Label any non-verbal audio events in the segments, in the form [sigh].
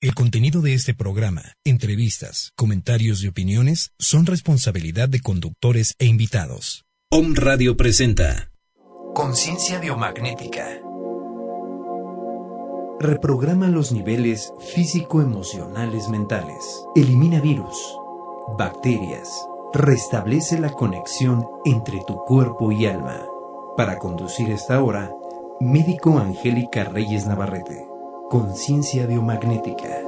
El contenido de este programa, entrevistas, comentarios y opiniones son responsabilidad de conductores e invitados. Om Radio presenta Conciencia biomagnética. Reprograma los niveles físico-emocionales mentales. Elimina virus, bacterias. Restablece la conexión entre tu cuerpo y alma. Para conducir esta hora, médico Angélica Reyes Navarrete. Conciencia biomagnética.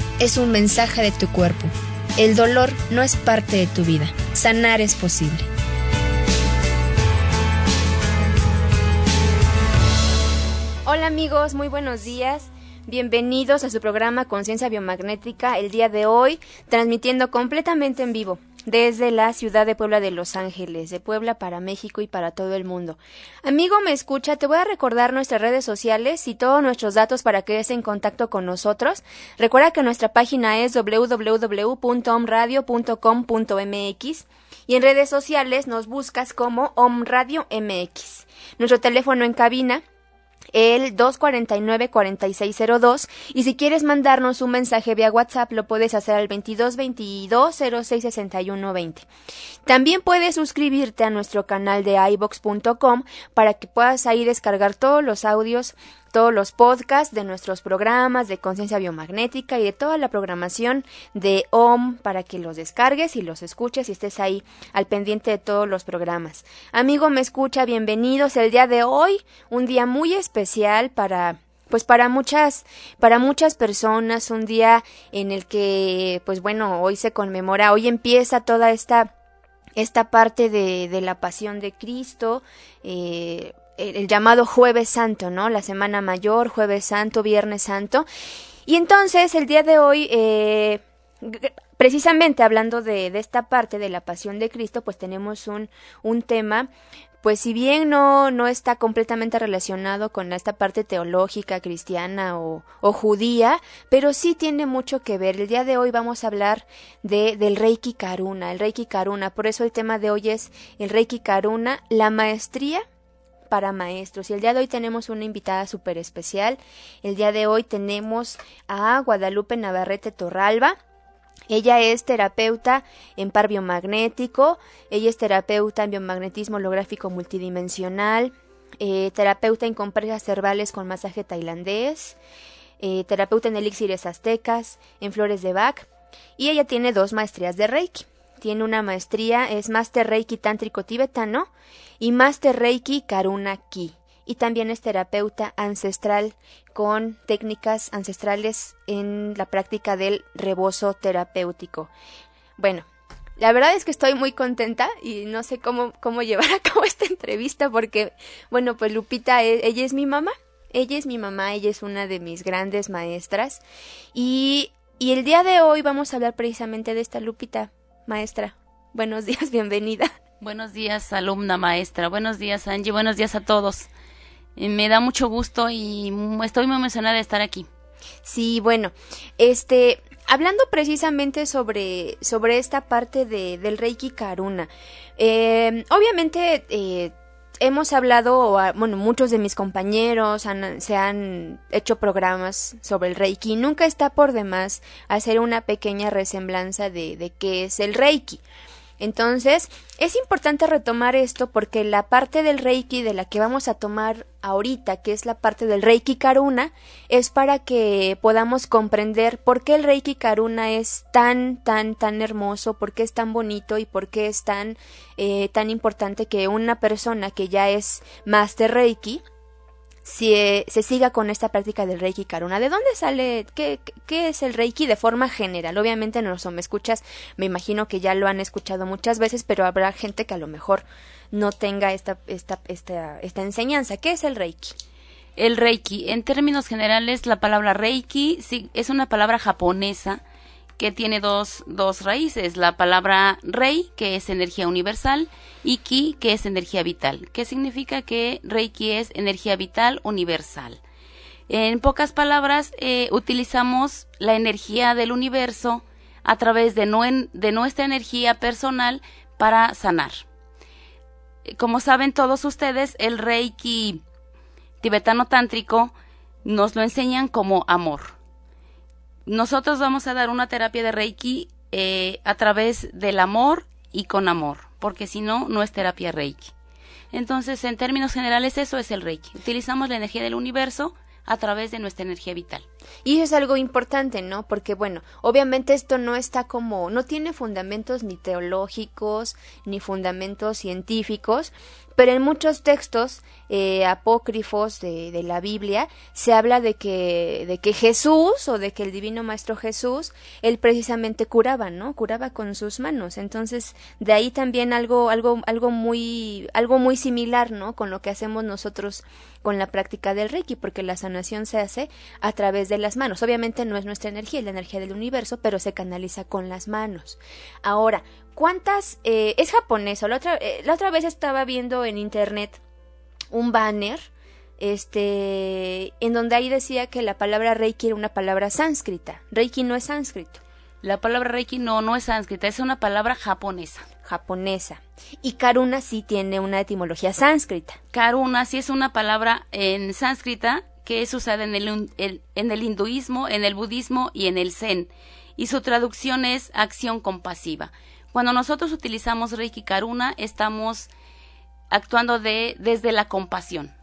es un mensaje de tu cuerpo. El dolor no es parte de tu vida. Sanar es posible. Hola amigos, muy buenos días. Bienvenidos a su programa Conciencia Biomagnética el día de hoy, transmitiendo completamente en vivo desde la ciudad de Puebla de Los Ángeles, de Puebla para México y para todo el mundo. Amigo, me escucha, te voy a recordar nuestras redes sociales y todos nuestros datos para que estés en contacto con nosotros. Recuerda que nuestra página es www.omradio.com.mx y en redes sociales nos buscas como Omradio MX. Nuestro teléfono en cabina el 249-4602 y si quieres mandarnos un mensaje vía WhatsApp lo puedes hacer al 2222 066120. También puedes suscribirte a nuestro canal de ibox.com para que puedas ahí descargar todos los audios todos los podcasts de nuestros programas de conciencia biomagnética y de toda la programación de OM para que los descargues y los escuches y estés ahí al pendiente de todos los programas. Amigo, me escucha, bienvenidos el día de hoy, un día muy especial para pues para muchas para muchas personas un día en el que pues bueno hoy se conmemora hoy empieza toda esta esta parte de, de la pasión de Cristo eh, el llamado jueves santo, ¿no? La semana mayor, jueves santo, viernes santo. Y entonces el día de hoy, eh, precisamente hablando de, de, esta parte de la pasión de Cristo, pues tenemos un, un tema pues si bien no, no está completamente relacionado con esta parte teológica, cristiana o, o, judía, pero sí tiene mucho que ver. El día de hoy vamos a hablar de, del Reiki Karuna, el Reiki Karuna. Por eso el tema de hoy es el Reiki Karuna, la maestría para maestros. Y el día de hoy tenemos una invitada súper especial. El día de hoy tenemos a Guadalupe Navarrete Torralba. Ella es terapeuta en par biomagnético, ella es terapeuta en biomagnetismo holográfico multidimensional, eh, terapeuta en compresas cervales con masaje tailandés, eh, terapeuta en elixires aztecas, en flores de Bach, y ella tiene dos maestrías de Reiki tiene una maestría, es Master Reiki Tántrico Tibetano y Master Reiki Karuna Ki. Y también es terapeuta ancestral con técnicas ancestrales en la práctica del rebozo terapéutico. Bueno, la verdad es que estoy muy contenta y no sé cómo, cómo llevar a cabo [laughs] esta entrevista porque, bueno, pues Lupita, e, ella es mi mamá. Ella es mi mamá, ella es una de mis grandes maestras. Y, y el día de hoy vamos a hablar precisamente de esta Lupita maestra. Buenos días, [laughs] bienvenida. Buenos días, alumna maestra. Buenos días, Angie. Buenos días a todos. Eh, me da mucho gusto y estoy muy emocionada de estar aquí. Sí, bueno, este, hablando precisamente sobre, sobre esta parte de, del Reiki Karuna, eh, obviamente eh, hemos hablado, bueno, muchos de mis compañeros se han hecho programas sobre el Reiki. Nunca está por demás hacer una pequeña resemblanza de, de qué es el Reiki. Entonces, es importante retomar esto porque la parte del Reiki de la que vamos a tomar ahorita, que es la parte del Reiki Karuna, es para que podamos comprender por qué el Reiki Karuna es tan, tan, tan hermoso, por qué es tan bonito y por qué es tan, eh, tan importante que una persona que ya es Master Reiki, si eh, se siga con esta práctica del Reiki Karuna. ¿De dónde sale? Qué, ¿Qué, es el Reiki de forma general? Obviamente no me escuchas, me imagino que ya lo han escuchado muchas veces, pero habrá gente que a lo mejor no tenga esta, esta, esta, esta enseñanza. ¿Qué es el Reiki? El Reiki, en términos generales, la palabra Reiki sí, es una palabra japonesa que tiene dos, dos raíces, la palabra rei, que es energía universal, y ki, que es energía vital, que significa que reiki es energía vital universal. En pocas palabras, eh, utilizamos la energía del universo a través de, de nuestra energía personal para sanar. Como saben todos ustedes, el reiki tibetano tántrico nos lo enseñan como amor nosotros vamos a dar una terapia de Reiki eh, a través del amor y con amor, porque si no, no es terapia Reiki. Entonces, en términos generales, eso es el Reiki. Utilizamos la energía del universo a través de nuestra energía vital. Y eso es algo importante, ¿no? Porque, bueno, obviamente esto no está como, no tiene fundamentos ni teológicos, ni fundamentos científicos, pero en muchos textos eh, apócrifos de, de, la Biblia se habla de que, de que Jesús o de que el divino maestro Jesús, él precisamente curaba, ¿no? Curaba con sus manos. Entonces, de ahí también algo, algo, algo muy, algo muy similar, ¿no? Con lo que hacemos nosotros con la práctica del Reiki, porque la sanación se hace a través de las manos. Obviamente no es nuestra energía, es la energía del universo, pero se canaliza con las manos. Ahora, ¿cuántas? Eh, es japonesa. La otra, eh, la otra vez estaba viendo en internet un banner este en donde ahí decía que la palabra reiki era una palabra sánscrita. Reiki no es sánscrito. La palabra reiki no no es sánscrita, es una palabra japonesa. Japonesa. Y karuna sí tiene una etimología sánscrita. Karuna sí es una palabra en sánscrita que es usada en el, en el hinduismo, en el budismo y en el zen. Y su traducción es acción compasiva. Cuando nosotros utilizamos Reiki Karuna, estamos actuando de, desde la compasión.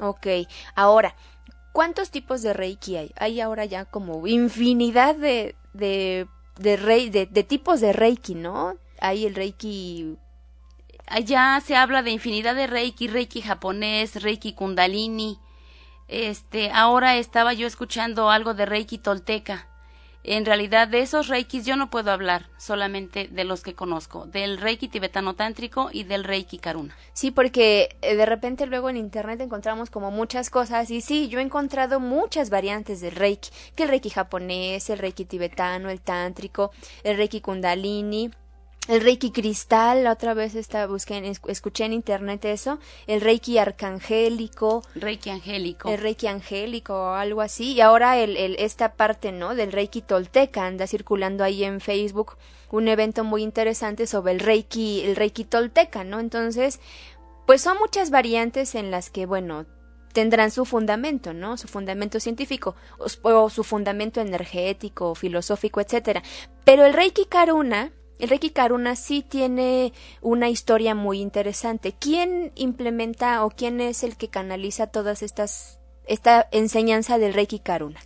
Ok, ahora, ¿cuántos tipos de Reiki hay? Hay ahora ya como infinidad de, de, de, rey, de, de tipos de Reiki, ¿no? Hay el Reiki allá se habla de infinidad de reiki, reiki japonés, reiki kundalini. Este, ahora estaba yo escuchando algo de reiki tolteca en realidad de esos reikis yo no puedo hablar solamente de los que conozco, del reiki tibetano tántrico y del reiki karuna. Sí, porque eh, de repente luego en internet encontramos como muchas cosas y sí, yo he encontrado muchas variantes del reiki, que el reiki japonés, el reiki tibetano, el tántrico, el reiki kundalini, el Reiki cristal, la otra vez estaba busqué, escuché en internet eso, el Reiki arcangélico, Reiki angélico, el Reiki angélico o algo así, y ahora el, el, esta parte, ¿no? Del Reiki tolteca anda circulando ahí en Facebook un evento muy interesante sobre el Reiki, el Reiki tolteca, ¿no? Entonces, pues son muchas variantes en las que, bueno, tendrán su fundamento, ¿no? Su fundamento científico o, o su fundamento energético, filosófico, etcétera. Pero el Reiki Karuna el Reiki Karuna sí tiene una historia muy interesante. ¿Quién implementa o quién es el que canaliza todas estas esta enseñanza del Reiki Karuna?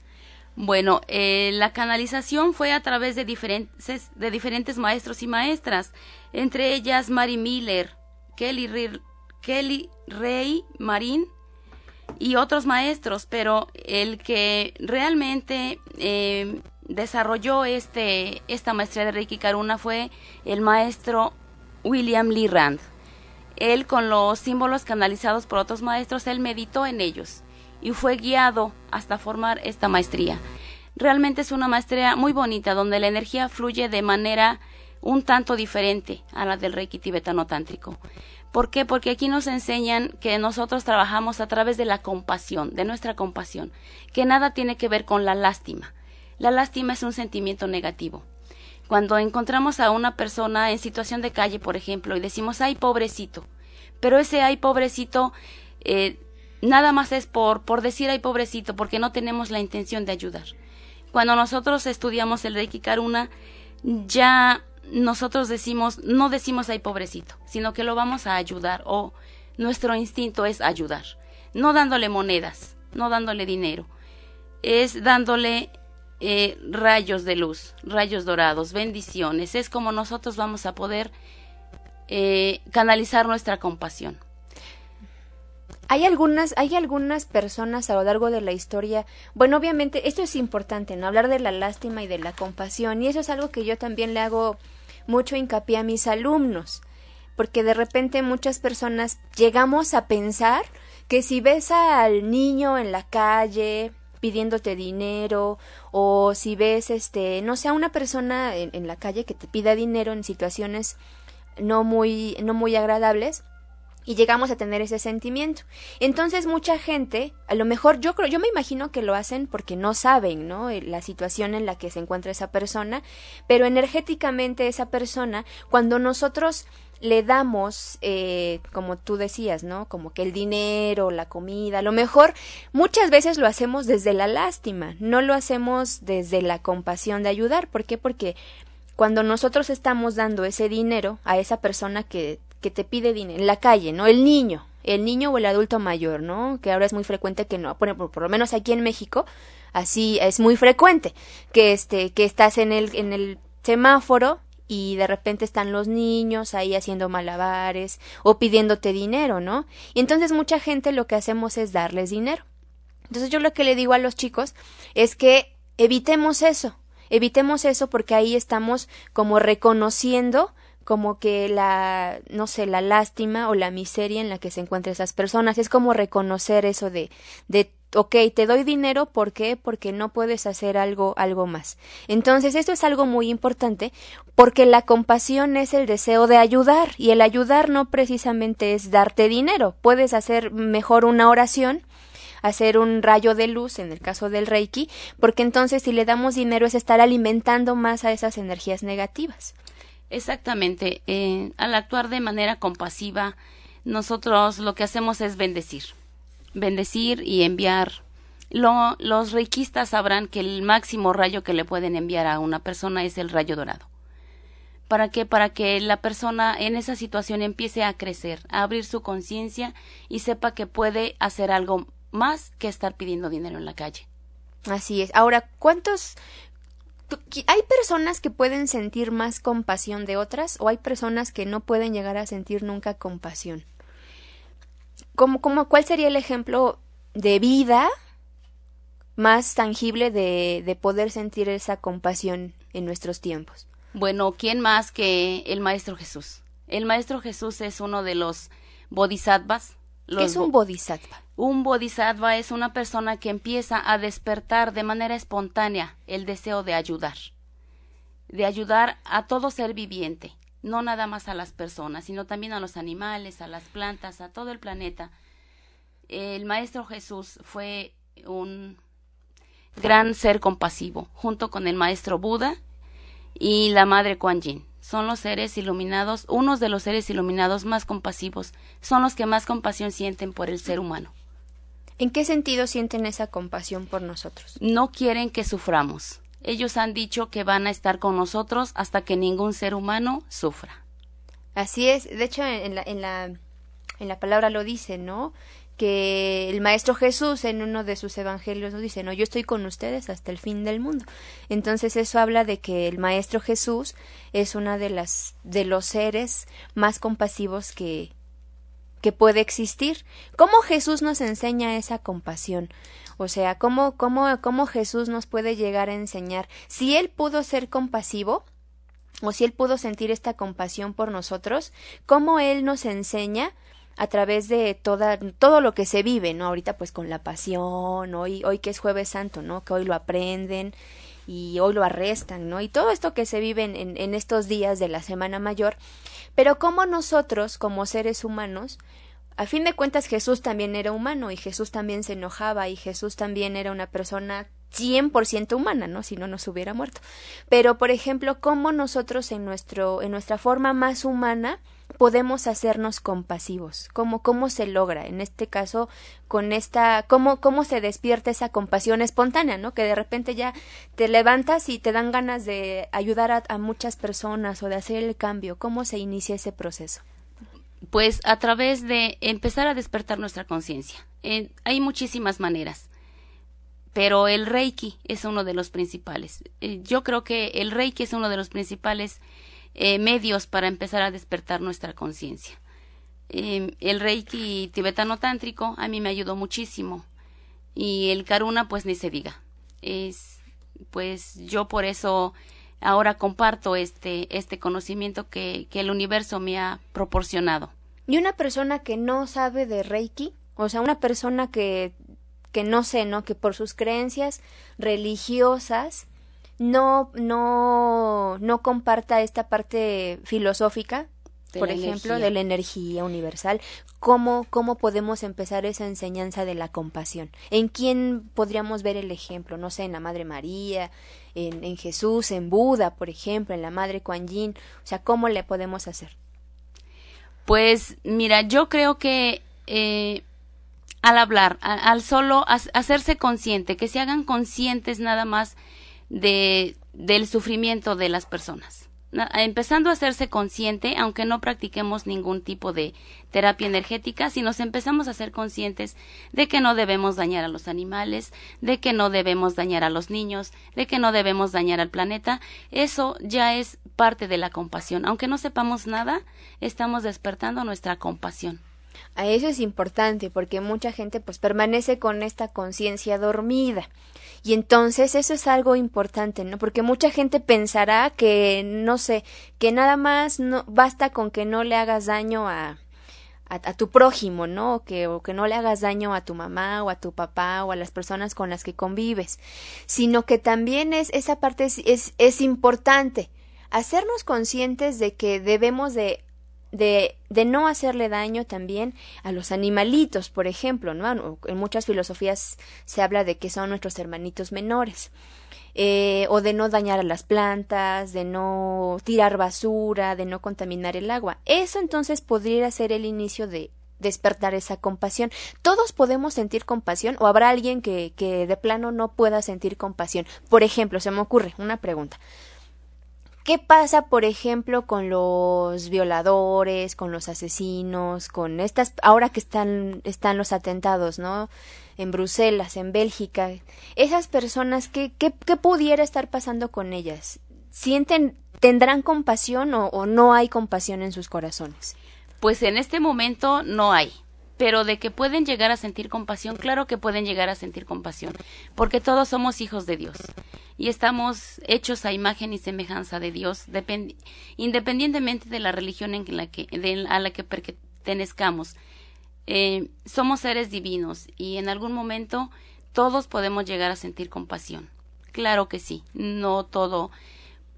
Bueno, eh, la canalización fue a través de diferentes, de diferentes maestros y maestras, entre ellas Mary Miller, Kelly, Kelly Ray Marín y otros maestros, pero el que realmente eh, desarrolló este, esta maestría de Reiki Karuna fue el maestro William Lee Rand. Él con los símbolos canalizados por otros maestros, él meditó en ellos y fue guiado hasta formar esta maestría. Realmente es una maestría muy bonita donde la energía fluye de manera un tanto diferente a la del Reiki tibetano tántrico. ¿Por qué? Porque aquí nos enseñan que nosotros trabajamos a través de la compasión, de nuestra compasión, que nada tiene que ver con la lástima. La lástima es un sentimiento negativo. Cuando encontramos a una persona en situación de calle, por ejemplo, y decimos, ay, pobrecito, pero ese ay, pobrecito, eh, nada más es por, por decir ay, pobrecito, porque no tenemos la intención de ayudar. Cuando nosotros estudiamos el Reiki Karuna, ya nosotros decimos, no decimos ay pobrecito, sino que lo vamos a ayudar o nuestro instinto es ayudar, no dándole monedas, no dándole dinero, es dándole eh, rayos de luz, rayos dorados, bendiciones, es como nosotros vamos a poder eh, canalizar nuestra compasión. Hay algunas, hay algunas personas a lo largo de la historia, bueno, obviamente esto es importante, ¿no? Hablar de la lástima y de la compasión, y eso es algo que yo también le hago mucho hincapié a mis alumnos, porque de repente muchas personas llegamos a pensar que si ves al niño en la calle pidiéndote dinero o si ves este no sé una persona en, en la calle que te pida dinero en situaciones no muy no muy agradables y llegamos a tener ese sentimiento. Entonces mucha gente, a lo mejor yo creo, yo me imagino que lo hacen porque no saben, ¿no? Eh, la situación en la que se encuentra esa persona, pero energéticamente esa persona, cuando nosotros le damos, eh, como tú decías, ¿no? Como que el dinero, la comida, a lo mejor muchas veces lo hacemos desde la lástima, no lo hacemos desde la compasión de ayudar. ¿Por qué? Porque cuando nosotros estamos dando ese dinero a esa persona que que te pide dinero en la calle, ¿no? El niño, el niño o el adulto mayor, ¿no? Que ahora es muy frecuente que no, por, por, lo menos aquí en México, así es muy frecuente que este que estás en el en el semáforo y de repente están los niños ahí haciendo malabares o pidiéndote dinero, ¿no? Y entonces mucha gente lo que hacemos es darles dinero. Entonces yo lo que le digo a los chicos es que evitemos eso, evitemos eso porque ahí estamos como reconociendo como que la, no sé, la lástima o la miseria en la que se encuentran esas personas. Es como reconocer eso de, de ok, te doy dinero, ¿por qué? Porque no puedes hacer algo, algo más. Entonces, esto es algo muy importante porque la compasión es el deseo de ayudar y el ayudar no precisamente es darte dinero. Puedes hacer mejor una oración hacer un rayo de luz en el caso del Reiki, porque entonces si le damos dinero es estar alimentando más a esas energías negativas. Exactamente. Eh, al actuar de manera compasiva, nosotros lo que hacemos es bendecir. Bendecir y enviar. Lo, los reikistas sabrán que el máximo rayo que le pueden enviar a una persona es el rayo dorado. ¿Para qué? Para que la persona en esa situación empiece a crecer, a abrir su conciencia y sepa que puede hacer algo más que estar pidiendo dinero en la calle. Así es. Ahora, ¿cuántos ¿Hay personas que pueden sentir más compasión de otras o hay personas que no pueden llegar a sentir nunca compasión? ¿Cómo, cómo, ¿Cuál sería el ejemplo de vida más tangible de, de poder sentir esa compasión en nuestros tiempos? Bueno, ¿quién más que el Maestro Jesús? El Maestro Jesús es uno de los bodhisattvas ¿Qué es un bodhisattva? Un bodhisattva es una persona que empieza a despertar de manera espontánea el deseo de ayudar, de ayudar a todo ser viviente, no nada más a las personas, sino también a los animales, a las plantas, a todo el planeta. El Maestro Jesús fue un gran ser compasivo, junto con el Maestro Buda y la Madre Kuan Yin son los seres iluminados, unos de los seres iluminados más compasivos, son los que más compasión sienten por el ser humano. ¿En qué sentido sienten esa compasión por nosotros? No quieren que suframos. Ellos han dicho que van a estar con nosotros hasta que ningún ser humano sufra. Así es. De hecho, en la, en la, en la palabra lo dice, ¿no? que el Maestro Jesús en uno de sus evangelios nos dice, no, yo estoy con ustedes hasta el fin del mundo. Entonces eso habla de que el Maestro Jesús es una de las de los seres más compasivos que que puede existir. ¿Cómo Jesús nos enseña esa compasión? O sea, ¿cómo, cómo, cómo Jesús nos puede llegar a enseñar? Si Él pudo ser compasivo, o si Él pudo sentir esta compasión por nosotros, ¿cómo Él nos enseña a través de toda, todo lo que se vive, ¿no? Ahorita pues con la pasión, hoy, hoy que es jueves santo, ¿no? Que hoy lo aprenden y hoy lo arrestan, ¿no? Y todo esto que se vive en, en estos días de la Semana Mayor, pero como nosotros, como seres humanos, a fin de cuentas Jesús también era humano y Jesús también se enojaba y Jesús también era una persona 100% humana, ¿no? Si no nos hubiera muerto. Pero por ejemplo, cómo nosotros en nuestro en nuestra forma más humana podemos hacernos compasivos? ¿Cómo, cómo se logra? En este caso, con esta, ¿cómo, cómo se despierta esa compasión espontánea, ¿no? Que de repente ya te levantas y te dan ganas de ayudar a, a muchas personas o de hacer el cambio. ¿Cómo se inicia ese proceso? Pues a través de empezar a despertar nuestra conciencia. hay muchísimas maneras pero el Reiki es uno de los principales. Eh, yo creo que el Reiki es uno de los principales eh, medios para empezar a despertar nuestra conciencia. Em, el Reiki tibetano tántrico a mí me ayudó muchísimo y el Karuna pues ni se diga. Es pues yo por eso ahora comparto este este conocimiento que, que el universo me ha proporcionado. Y una persona que no sabe de Reiki, o sea, una persona que que no sé, ¿no? Que por sus creencias religiosas no, no, no comparta esta parte filosófica, por ejemplo, de la energía universal. ¿Cómo, ¿Cómo podemos empezar esa enseñanza de la compasión? ¿En quién podríamos ver el ejemplo? No sé, en la Madre María, en, en Jesús, en Buda, por ejemplo, en la Madre Kuan Yin. O sea, ¿cómo le podemos hacer? Pues mira, yo creo que eh, al hablar, al solo hacerse consciente, que se hagan conscientes nada más de, del sufrimiento de las personas. Empezando a hacerse consciente, aunque no practiquemos ningún tipo de terapia energética, si nos empezamos a ser conscientes de que no debemos dañar a los animales, de que no debemos dañar a los niños, de que no debemos dañar al planeta, eso ya es parte de la compasión. Aunque no sepamos nada, estamos despertando nuestra compasión. A eso es importante porque mucha gente pues permanece con esta conciencia dormida. Y entonces eso es algo importante, ¿no? Porque mucha gente pensará que, no sé, que nada más no basta con que no le hagas daño a, a, tu prójimo, ¿no? O que, o que no le hagas daño a tu mamá o a tu papá o a las personas con las que convives, sino que también es, esa parte es, es, es importante, hacernos conscientes de que debemos de de, de, no hacerle daño también a los animalitos, por ejemplo, ¿no? En muchas filosofías se habla de que son nuestros hermanitos menores. Eh, o de no dañar a las plantas, de no tirar basura, de no contaminar el agua. Eso entonces podría ser el inicio de despertar esa compasión. Todos podemos sentir compasión o habrá alguien que, que de plano no pueda sentir compasión. Por ejemplo, se me ocurre una pregunta. ¿Qué pasa, por ejemplo, con los violadores, con los asesinos, con estas, ahora que están, están los atentados, ¿no? En Bruselas, en Bélgica. Esas personas, ¿qué, qué, qué pudiera estar pasando con ellas? ¿Sienten, tendrán compasión o, o no hay compasión en sus corazones? Pues en este momento no hay pero de que pueden llegar a sentir compasión, claro que pueden llegar a sentir compasión, porque todos somos hijos de Dios y estamos hechos a imagen y semejanza de Dios, independientemente de la religión en la que, a la que pertenezcamos. Eh, somos seres divinos y en algún momento todos podemos llegar a sentir compasión. Claro que sí, no todo.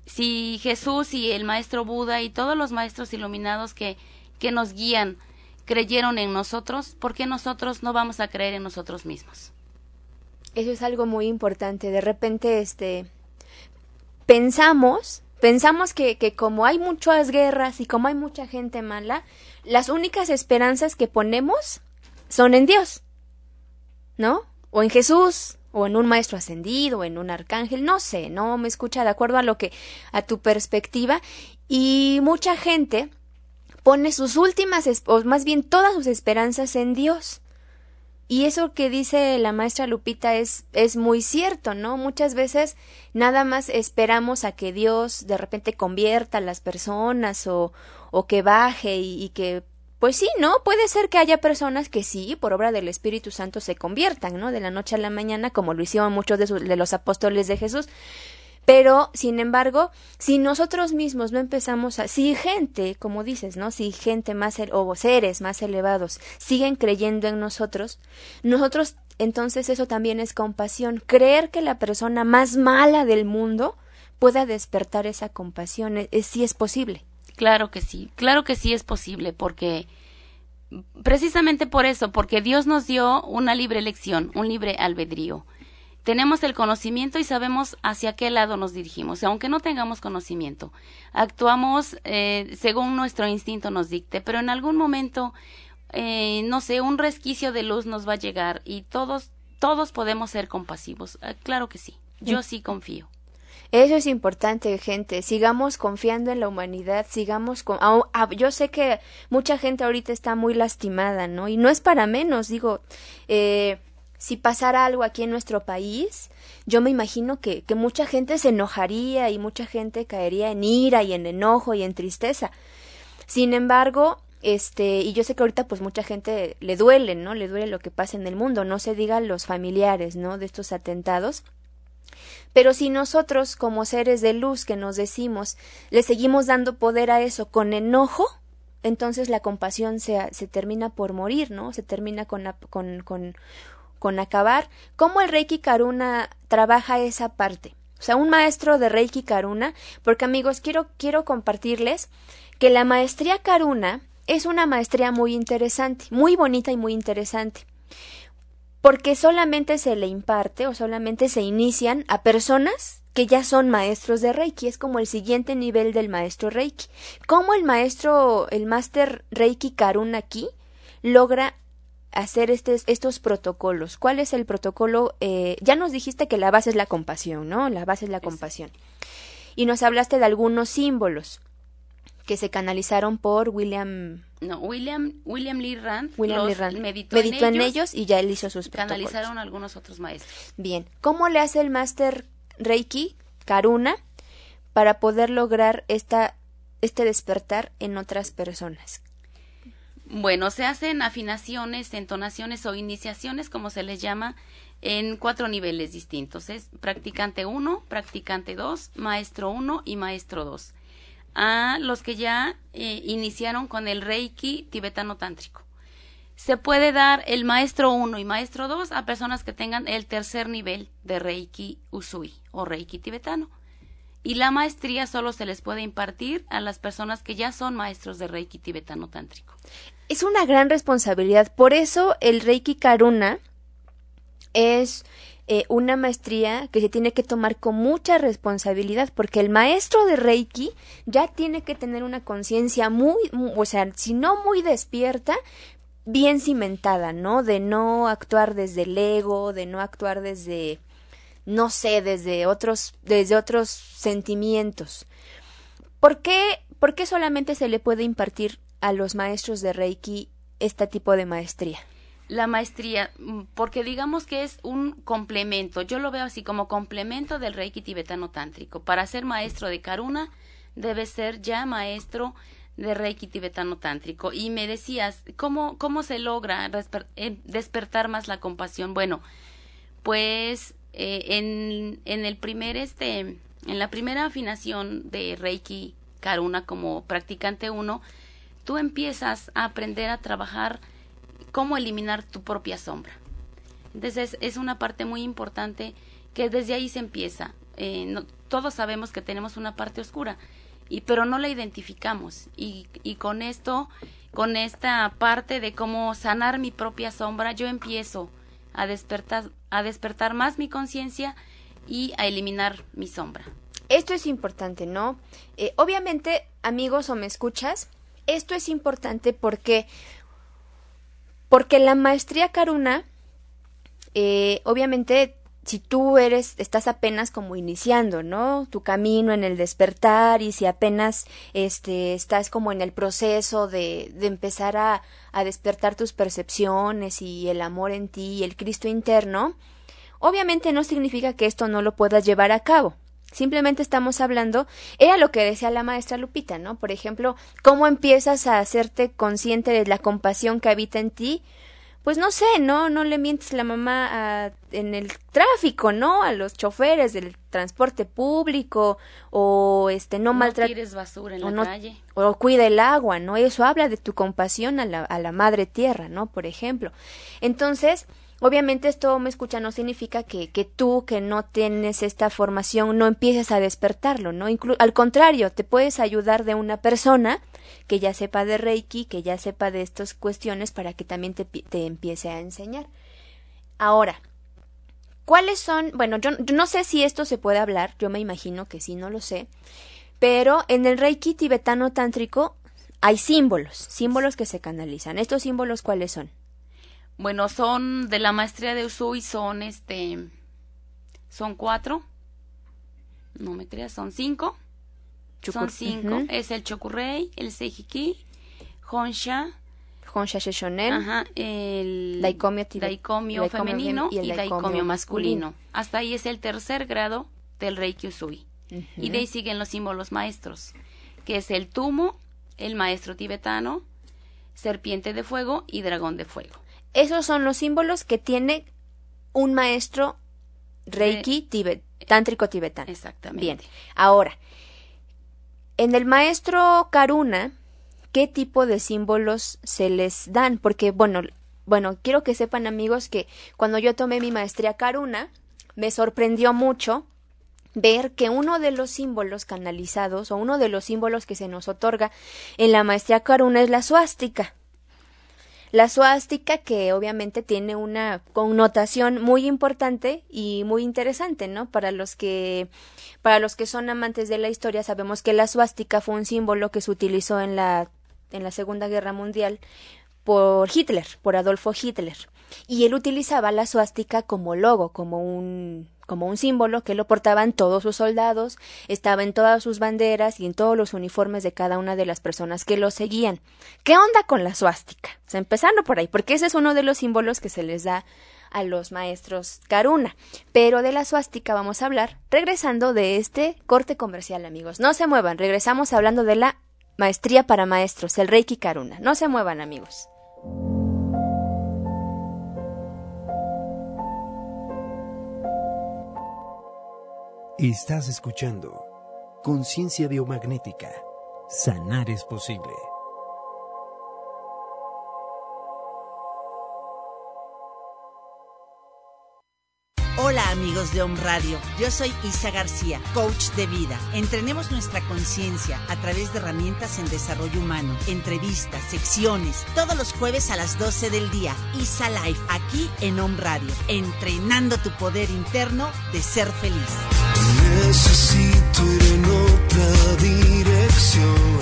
Si Jesús y el maestro Buda y todos los maestros iluminados que, que nos guían creyeron en nosotros, ¿por qué nosotros no vamos a creer en nosotros mismos? Eso es algo muy importante. De repente, este, pensamos, pensamos que, que como hay muchas guerras y como hay mucha gente mala, las únicas esperanzas que ponemos son en Dios, ¿no? O en Jesús, o en un maestro ascendido, o en un arcángel, no sé, no me escucha de acuerdo a lo que, a tu perspectiva, y mucha gente pone sus últimas, o más bien todas sus esperanzas en Dios. Y eso que dice la maestra Lupita es, es muy cierto, ¿no? Muchas veces nada más esperamos a que Dios de repente convierta a las personas o, o que baje y, que pues sí, ¿no? Puede ser que haya personas que sí, por obra del Espíritu Santo, se conviertan, ¿no? De la noche a la mañana, como lo hicieron muchos de, de los apóstoles de Jesús. Pero, sin embargo, si nosotros mismos no empezamos a, si gente, como dices, ¿no? Si gente más, o seres más elevados siguen creyendo en nosotros, nosotros, entonces eso también es compasión. Creer que la persona más mala del mundo pueda despertar esa compasión, es, es, sí es posible. Claro que sí, claro que sí es posible, porque precisamente por eso, porque Dios nos dio una libre elección, un libre albedrío tenemos el conocimiento y sabemos hacia qué lado nos dirigimos. Aunque no tengamos conocimiento, actuamos eh, según nuestro instinto nos dicte, pero en algún momento, eh, no sé, un resquicio de luz nos va a llegar y todos, todos podemos ser compasivos. Ah, claro que sí. Yo sí confío. Eso es importante, gente. Sigamos confiando en la humanidad, sigamos con... yo sé que mucha gente ahorita está muy lastimada, ¿no? Y no es para menos, digo, eh, si pasara algo aquí en nuestro país, yo me imagino que, que mucha gente se enojaría y mucha gente caería en ira y en enojo y en tristeza. Sin embargo, este, y yo sé que ahorita pues mucha gente le duele, ¿no? Le duele lo que pasa en el mundo, no se diga los familiares, ¿no? De estos atentados. Pero si nosotros, como seres de luz que nos decimos, le seguimos dando poder a eso con enojo, entonces la compasión se, se termina por morir, ¿no? Se termina con, con, con con acabar, cómo el Reiki Karuna trabaja esa parte. O sea, un maestro de Reiki Karuna, porque amigos, quiero, quiero compartirles que la maestría Karuna es una maestría muy interesante, muy bonita y muy interesante. Porque solamente se le imparte o solamente se inician a personas que ya son maestros de Reiki, es como el siguiente nivel del maestro Reiki. ¿Cómo el maestro, el máster Reiki Karuna aquí logra hacer estos protocolos. ¿Cuál es el protocolo? Eh, ya nos dijiste que la base es la compasión, ¿no? La base es la compasión. Y nos hablaste de algunos símbolos que se canalizaron por William. No, William, William Lee Rand. William Lee Rand. Meditó, en, ellos, y ya él hizo sus protocolos. Canalizaron algunos otros maestros. Bien. ¿Cómo le hace el máster Reiki, Karuna, para poder lograr esta, este despertar en otras personas? Bueno, se hacen afinaciones, entonaciones o iniciaciones, como se les llama, en cuatro niveles distintos. Es practicante 1, practicante 2, maestro 1 y maestro 2. A los que ya eh, iniciaron con el Reiki tibetano tántrico. Se puede dar el maestro 1 y maestro 2 a personas que tengan el tercer nivel de Reiki Usui o Reiki tibetano y la maestría solo se les puede impartir a las personas que ya son maestros de Reiki tibetano tántrico. Es una gran responsabilidad, por eso el Reiki Karuna es eh, una maestría que se tiene que tomar con mucha responsabilidad, porque el maestro de Reiki ya tiene que tener una conciencia muy, o sea, si no muy despierta, bien cimentada, ¿no? De no actuar desde el ego, de no actuar desde no sé, desde otros, desde otros sentimientos. ¿Por qué, ¿Por qué solamente se le puede impartir a los maestros de Reiki este tipo de maestría? La maestría, mm, porque digamos que es un complemento, yo lo veo así como complemento del Reiki tibetano tántrico. Para ser maestro de Karuna, debe ser ya maestro de Reiki tibetano tántrico. Y me decías, ¿cómo, cómo se logra eh, despertar más la compasión? Bueno, pues eh, en, en el primer este en la primera afinación de Reiki Karuna como practicante uno, tú empiezas a aprender a trabajar cómo eliminar tu propia sombra. Entonces es una parte muy importante que desde ahí se empieza. Eh, no, todos sabemos que tenemos una parte oscura, y, pero no la identificamos. Y, y con esto, con esta parte de cómo sanar mi propia sombra, yo empiezo a despertar, a despertar más mi conciencia y a eliminar mi sombra. Esto es importante, ¿no? Eh, obviamente, amigos o me escuchas, esto es importante porque porque la maestría Karuna, eh, obviamente si tú eres, estás apenas como iniciando, ¿no? Tu camino en el despertar y si apenas este, estás como en el proceso de, de empezar a, a despertar tus percepciones y el amor en ti y el Cristo interno, obviamente no significa que esto no lo puedas llevar a cabo. Simplemente estamos hablando, era lo que decía la maestra Lupita, ¿no? Por ejemplo, cómo empiezas a hacerte consciente de la compasión que habita en ti pues no sé, no, no le mientes la mamá en el tráfico, ¿no? A los choferes del transporte público o este no, no tires basura en la calle o cuida el agua, ¿no? Eso habla de tu compasión a la, a la madre tierra, ¿no? Por ejemplo. Entonces, Obviamente esto me escucha no significa que, que tú que no tienes esta formación no empieces a despertarlo, ¿no? al contrario, te puedes ayudar de una persona que ya sepa de Reiki, que ya sepa de estas cuestiones para que también te, te empiece a enseñar. Ahora, ¿Cuáles son? Bueno, yo, no sé si esto se puede hablar, yo me imagino que sí, no lo sé. Pero en el Reiki tibetano tántrico hay símbolos, símbolos que se canalizan. ¿Estos símbolos cuáles son? Bueno, son de la maestría de Usui, son este. Son cuatro. No me creas, son cinco. son cinco. Es el Chokurei, el Seijiki, Honsha, Honsha Sheshonen, Ajá, el daicomio, femenino y el daicomio, masculino. Hasta ahí es el tercer grado del Reiki Usui. Y de ahí siguen los símbolos maestros, que es el tumo, el maestro tibetano, serpiente de fuego y dragón de fuego. Esos son los símbolos que tiene un maestro Reiki tántrico tibetano. Exactamente. Bien. Ahora, en el maestro Karuna, ¿qué tipo de símbolos se les dan? Porque, bueno, bueno, quiero que sepan amigos que cuando yo tomé mi maestría Karuna, me sorprendió mucho ver que uno de los símbolos canalizados o uno de los símbolos que se nos otorga en la maestría Karuna es la suástica. La suástica que obviamente tiene una connotación muy importante y muy interesante, ¿no? Para los que para los que son amantes de la historia sabemos que la suástica fue un símbolo que se utilizó en la en la Segunda Guerra Mundial por Hitler, por Adolfo Hitler. Y él utilizaba la suástica como logo, como un como un símbolo que lo portaban todos sus soldados, estaba en todas sus banderas y en todos los uniformes de cada una de las personas que lo seguían. ¿Qué onda con la suástica? Empezando por ahí, porque ese es uno de los símbolos que se les da a los maestros Karuna. Pero de la suástica vamos a hablar regresando de este corte comercial, amigos. No se muevan, regresamos hablando de la maestría para maestros, el Reiki Karuna. No se muevan, amigos. Estás escuchando Conciencia Biomagnética. Sanar es posible. Hola amigos de Home Radio, yo soy Isa García, coach de vida. Entrenemos nuestra conciencia a través de herramientas en desarrollo humano, entrevistas, secciones, todos los jueves a las 12 del día. Isa Live, aquí en Home Radio, entrenando tu poder interno de ser feliz. Necesito ir en otra dirección.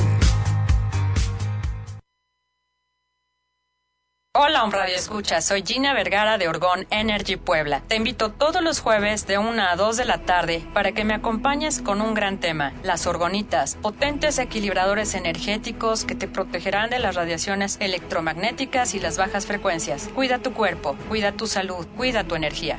Hola, un radio escucha. Soy Gina Vergara de Orgón Energy Puebla. Te invito todos los jueves de 1 a 2 de la tarde para que me acompañes con un gran tema: las orgonitas, potentes equilibradores energéticos que te protegerán de las radiaciones electromagnéticas y las bajas frecuencias. Cuida tu cuerpo, cuida tu salud, cuida tu energía.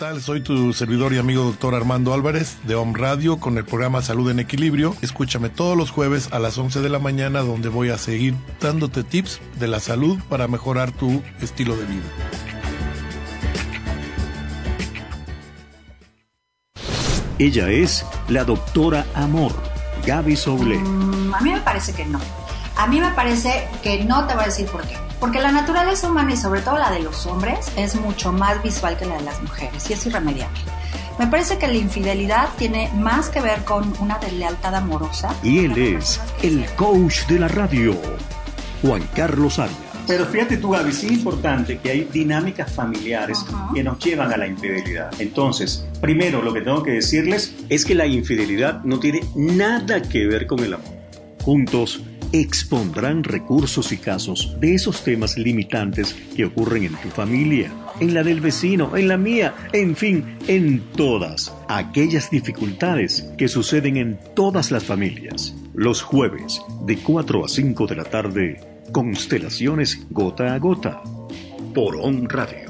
Tal? Soy tu servidor y amigo doctor Armando Álvarez de Home Radio con el programa Salud en Equilibrio. Escúchame todos los jueves a las 11 de la mañana donde voy a seguir dándote tips de la salud para mejorar tu estilo de vida. Ella es la doctora Amor, Gaby Soule. Mm, a mí me parece que no. A mí me parece que no te voy a decir por qué. Porque la naturaleza humana y sobre todo la de los hombres es mucho más visual que la de las mujeres y es irremediable. Me parece que la infidelidad tiene más que ver con una deslealtad amorosa. Y él es el coach de la radio, Juan Carlos Arias. Pero fíjate tú, Gaby, sí es importante que hay dinámicas familiares que nos llevan a la infidelidad. Entonces, primero lo que tengo que decirles es que la infidelidad no tiene nada que ver con el amor. Juntos expondrán recursos y casos de esos temas limitantes que ocurren en tu familia, en la del vecino, en la mía, en fin, en todas aquellas dificultades que suceden en todas las familias. Los jueves, de 4 a 5 de la tarde, Constelaciones Gota a Gota, por On Radio.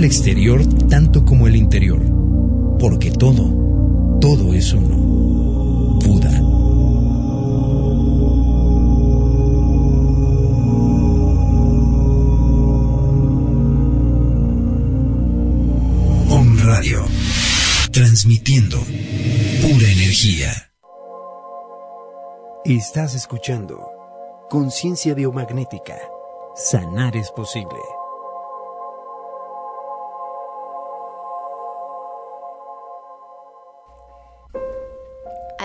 El exterior tanto como el interior, porque todo, todo es uno. Buda. Om Radio, transmitiendo pura energía. Estás escuchando Conciencia Biomagnética. Sanar es posible.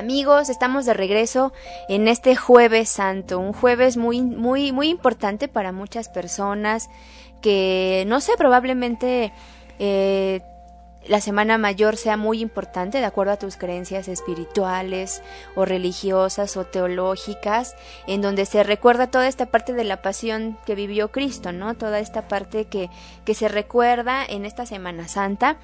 Amigos, estamos de regreso en este jueves santo, un jueves muy, muy, muy importante para muchas personas que, no sé, probablemente eh, la Semana Mayor sea muy importante de acuerdo a tus creencias espirituales o religiosas o teológicas, en donde se recuerda toda esta parte de la pasión que vivió Cristo, ¿no? Toda esta parte que, que se recuerda en esta Semana Santa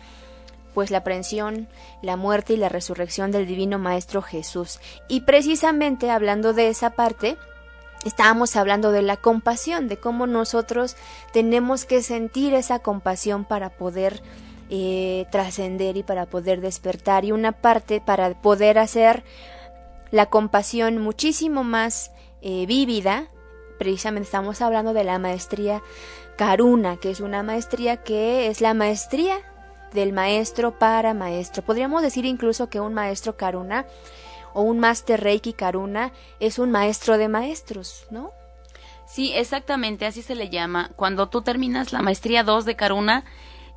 pues la aprehensión, la muerte y la resurrección del Divino Maestro Jesús. Y precisamente hablando de esa parte, estábamos hablando de la compasión, de cómo nosotros tenemos que sentir esa compasión para poder eh, trascender y para poder despertar. Y una parte para poder hacer la compasión muchísimo más eh, vívida, precisamente estamos hablando de la maestría Karuna, que es una maestría que es la maestría del maestro para maestro. Podríamos decir incluso que un maestro Karuna o un Master Reiki Karuna es un maestro de maestros, ¿no? Sí, exactamente, así se le llama. Cuando tú terminas la maestría 2 de Karuna,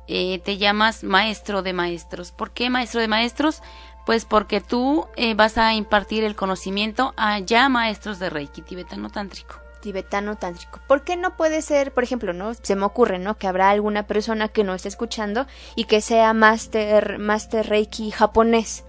eh, te llamas maestro de maestros. ¿Por qué maestro de maestros? Pues porque tú eh, vas a impartir el conocimiento a ya maestros de Reiki tibetano tántrico tibetano tántrico. ¿Por qué no puede ser, por ejemplo, no se me ocurre, ¿no? Que habrá alguna persona que no esté escuchando y que sea master master reiki japonés,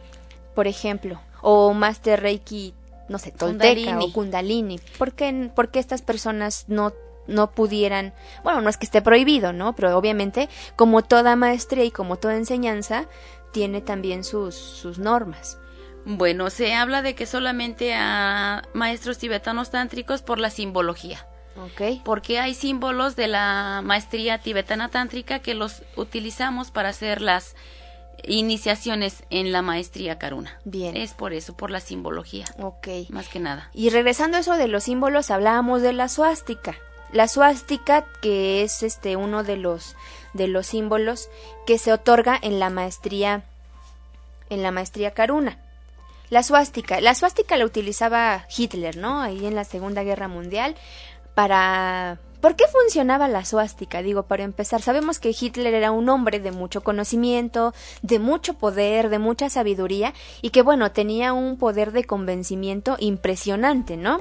por ejemplo, o master reiki no sé, tolteca o kundalini. ¿Por qué, ¿Por qué estas personas no no pudieran, bueno, no es que esté prohibido, ¿no? Pero obviamente, como toda maestría y como toda enseñanza, tiene también sus, sus normas. Bueno, se habla de que solamente a maestros tibetanos tántricos por la simbología. Okay. Porque hay símbolos de la maestría tibetana tántrica que los utilizamos para hacer las iniciaciones en la maestría Karuna. Bien. Es por eso, por la simbología. Ok. Más que nada. Y regresando a eso de los símbolos, hablábamos de la suástica. La suástica, que es este uno de los de los símbolos que se otorga en la maestría en la maestría Karuna. La suástica. La suástica la utilizaba Hitler, ¿no? Ahí en la Segunda Guerra Mundial para... ¿Por qué funcionaba la suástica? Digo, para empezar, sabemos que Hitler era un hombre de mucho conocimiento, de mucho poder, de mucha sabiduría y que, bueno, tenía un poder de convencimiento impresionante, ¿no?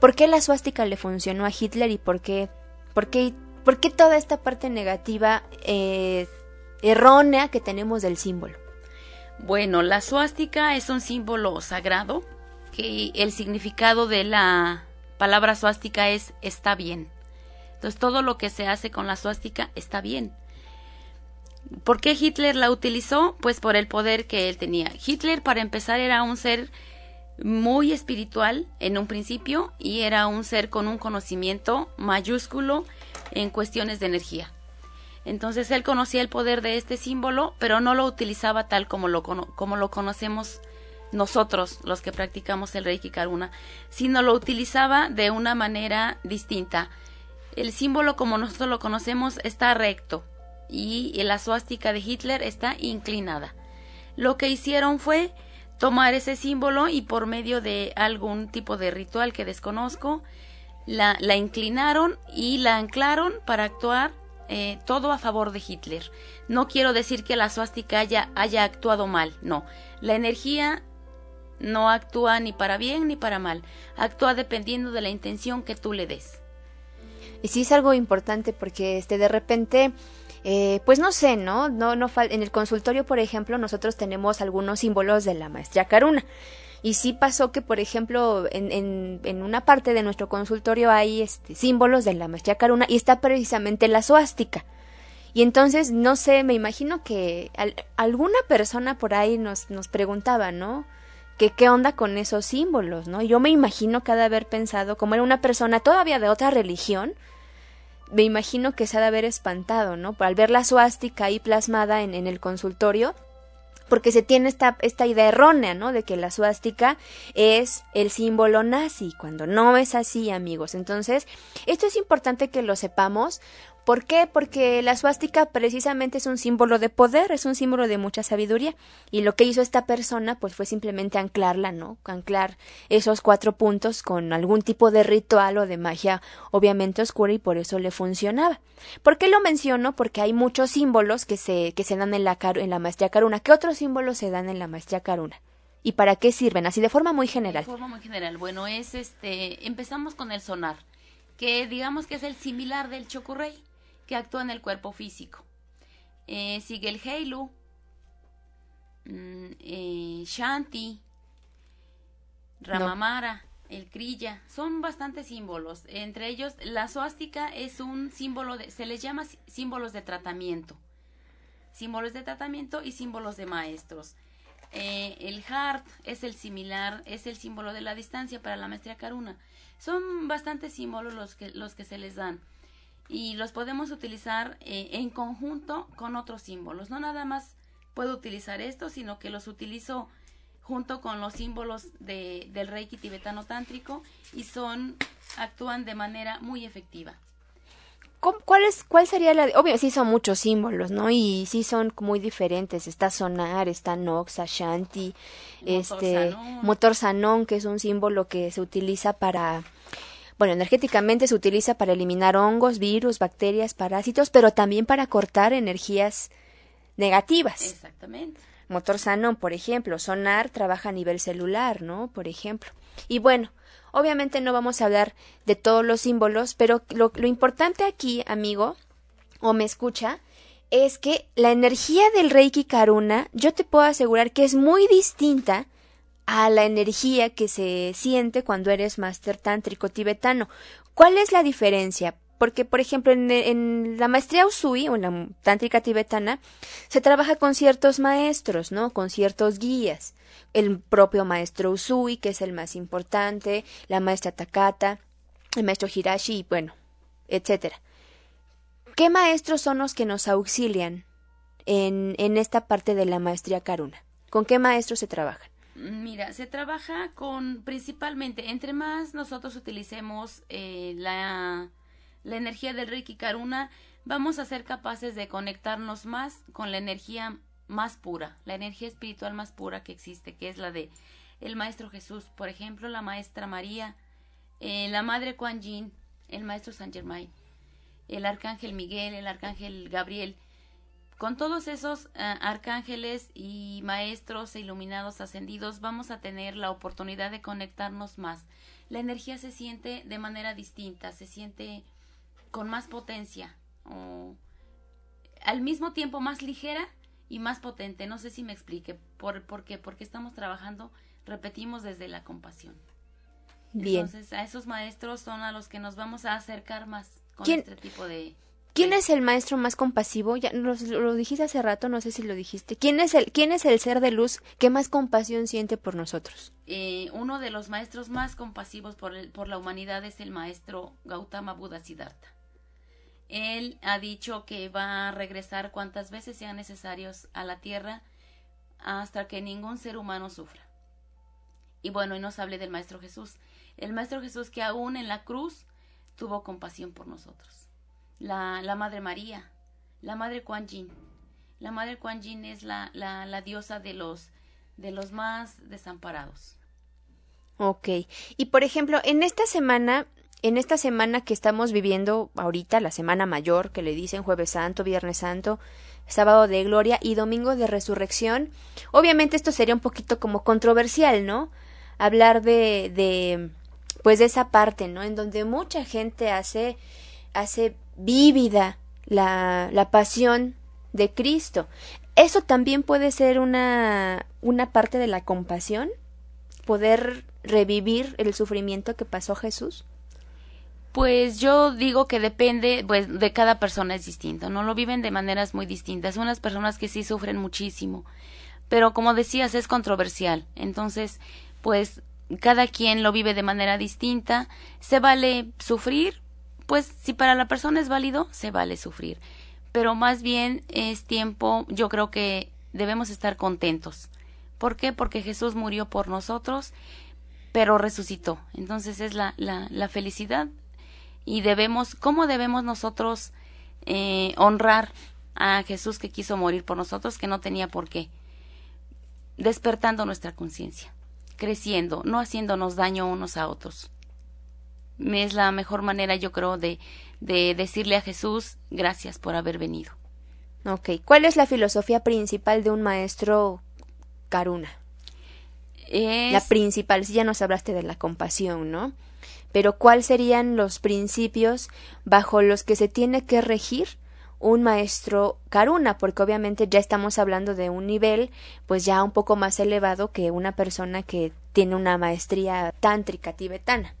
¿Por qué la suástica le funcionó a Hitler y por qué, por qué, por qué toda esta parte negativa eh, errónea que tenemos del símbolo? Bueno, la suástica es un símbolo sagrado que el significado de la palabra suástica es está bien. Entonces todo lo que se hace con la suástica está bien. ¿Por qué Hitler la utilizó? Pues por el poder que él tenía. Hitler, para empezar, era un ser muy espiritual en un principio y era un ser con un conocimiento mayúsculo en cuestiones de energía. Entonces él conocía el poder de este símbolo, pero no lo utilizaba tal como lo, como lo conocemos nosotros, los que practicamos el Reiki Karuna, sino lo utilizaba de una manera distinta. El símbolo, como nosotros lo conocemos, está recto y la suástica de Hitler está inclinada. Lo que hicieron fue tomar ese símbolo y por medio de algún tipo de ritual que desconozco, la, la inclinaron y la anclaron para actuar eh, todo a favor de Hitler. No quiero decir que la suástica haya, actuado mal, no. La energía no actúa ni para bien ni para mal, actúa dependiendo de la intención que tú le des. Y sí es algo importante porque este de repente eh, pues no sé, ¿no? No, no en el consultorio, por ejemplo, nosotros tenemos algunos símbolos de la maestría Caruna. Y sí pasó que, por ejemplo, en, en, una parte de nuestro consultorio hay este, símbolos de la maestría Caruna y está precisamente la suástica. Y entonces, no sé, me imagino que alguna persona por ahí nos, nos preguntaba, ¿no? Que qué onda con esos símbolos, ¿no? Yo me imagino cada haber pensado, como era una persona todavía de otra religión, me imagino que se ha de haber espantado, ¿no? Al ver la suástica ahí plasmada en, en el consultorio, porque se tiene esta, esta idea errónea, ¿no? De que la suástica es el símbolo nazi, cuando no es así, amigos. Entonces, esto es importante que lo sepamos ¿Por qué? Porque la suástica precisamente es un símbolo de poder, es un símbolo de mucha sabiduría. Y lo que hizo esta persona, pues fue simplemente anclarla, ¿no? Anclar esos cuatro puntos con algún tipo de ritual o de magia, obviamente oscura, y por eso le funcionaba. ¿Por qué lo menciono? Porque hay muchos símbolos que se, que se dan en la, en la maestría caruna. ¿Qué otros símbolos se dan en la maestría caruna? ¿Y para qué sirven? Así de forma muy general. De forma muy general. Bueno, es este, empezamos con el sonar, que digamos que es el similar del chocorrey que actúa en el cuerpo físico. Eh, sigue el Heilu, mm, eh, Shanti, Ramamara, el Kriya, son bastantes símbolos. Entre ellos, la suástica es un símbolo, de, se les llama símbolos de tratamiento. Símbolos de tratamiento y símbolos de maestros. Eh, el heart es el similar, es el símbolo de la distancia para la maestría Karuna. Son bastantes símbolos los que, los que se les dan y los podemos utilizar eh, en conjunto con otros símbolos. No nada más puedo utilizar esto, sino que los utilizo junto con los símbolos de, del Reiki tibetano tántrico y son actúan de manera muy efectiva. ¿Cuál, es, ¿Cuál sería la...? Obvio, sí son muchos símbolos, ¿no? Y sí son muy diferentes. Está Sonar, está Noxa, Shanti, este... Motor Sanón, que es un símbolo que se utiliza para bueno, energéticamente se utiliza para eliminar hongos, virus, bacterias, parásitos, pero también para cortar energías negativas. Exactamente. Motor Sanon, por ejemplo, Sonar trabaja a nivel celular, ¿no? Por ejemplo. Y bueno, obviamente no vamos a hablar de todos los símbolos, pero lo, lo importante aquí, amigo, o me escucha, es que la energía del Reiki Karuna, yo te puedo asegurar que es muy distinta a la energía que se siente cuando eres máster tántrico tibetano. ¿Cuál es la diferencia? Porque, por ejemplo, en, la maestría Usui o en la tántrica tibetana se trabaja con ciertos maestros, ¿no? Con ciertos guías. El propio maestro Usui, que es el más importante, la maestra Takata, el maestro Hirashi, y bueno, etcétera. ¿Qué maestros son los que nos auxilian en, en esta parte de la maestría Karuna? ¿Con qué maestros se trabajan? Mira, se trabaja con principalmente, entre más nosotros utilicemos eh, la, la energía del Reiki Karuna, vamos a ser capaces de conectarnos más con la energía más pura, la energía espiritual más pura que existe, que es la de el Maestro Jesús, por ejemplo, la Maestra María, eh, la Madre Kuan Yin, el Maestro San Germain, el Arcángel Miguel, el Arcángel Gabriel, con todos esos eh, arcángeles y maestros e iluminados ascendidos vamos a tener la oportunidad de conectarnos más. La energía se siente de manera distinta, se siente con más potencia o al mismo tiempo más ligera y más potente. No sé si me explique por, por qué, porque estamos trabajando, repetimos desde la compasión. Bien. Entonces a esos maestros son a los que nos vamos a acercar más con este tipo de ¿Quién es el maestro más compasivo? Ya lo, lo, dijiste hace rato, no sé si lo dijiste. ¿Quién es el, quién es el ser de luz que más compasión siente por nosotros? Eh, uno de los maestros más compasivos por, el, por la humanidad es el maestro Gautama Buda Siddhartha. Él ha dicho que va a regresar cuantas veces sean necesarios a la tierra hasta que ningún ser humano sufra. Y bueno, y nos hable del Maestro Jesús. El Maestro Jesús que aún en la cruz tuvo compasión por nosotros. La, la Madre María, la Madre Kuan Yin. La Madre Kuan Yin es la, la, la diosa de los, de los más desamparados. Ok. Y por ejemplo, en esta semana, en esta semana que estamos viviendo ahorita, la semana mayor, que le dicen jueves santo, viernes santo, sábado de gloria y domingo de resurrección, obviamente esto sería un poquito como controversial, ¿no? Hablar de, de, pues de esa parte, ¿no? En donde mucha gente hace, hace vívida la, la pasión de Cristo. ¿Eso también puede ser una, una parte de la compasión? ¿Poder revivir el sufrimiento que pasó Jesús? Pues yo digo que depende, pues de cada persona es distinto, ¿no? Lo viven de maneras muy distintas. Unas personas que sí sufren muchísimo, pero como decías, es controversial. Entonces, pues cada quien lo vive de manera distinta. Se vale sufrir, pues si para la persona es válido, se vale sufrir. Pero más bien es tiempo, yo creo que debemos estar contentos. ¿Por qué? Porque Jesús murió por nosotros, pero resucitó. Entonces es la, la, la felicidad y debemos, ¿cómo debemos nosotros eh, honrar a Jesús que quiso morir por nosotros, que no tenía por qué? Despertando nuestra conciencia, creciendo, no haciéndonos daño unos a otros. Es la mejor manera, yo creo, de, de decirle a Jesús gracias por haber venido. Ok, ¿cuál es la filosofía principal de un maestro Karuna? Es... La principal, si ya nos hablaste de la compasión, ¿no? Pero ¿cuáles serían los principios bajo los que se tiene que regir un maestro Karuna? Porque obviamente ya estamos hablando de un nivel pues ya un poco más elevado que una persona que tiene una maestría tántrica tibetana.